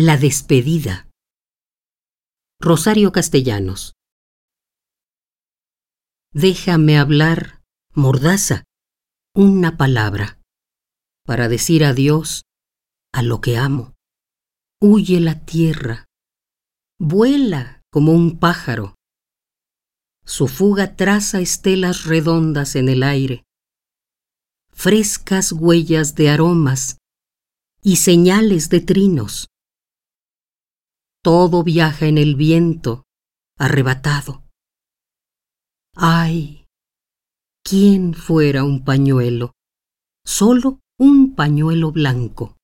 La despedida. Rosario Castellanos. Déjame hablar, mordaza, una palabra, para decir adiós a lo que amo. Huye la tierra, vuela como un pájaro. Su fuga traza estelas redondas en el aire, frescas huellas de aromas y señales de trinos todo viaja en el viento, arrebatado. Ay, ¿quién fuera un pañuelo? Solo un pañuelo blanco.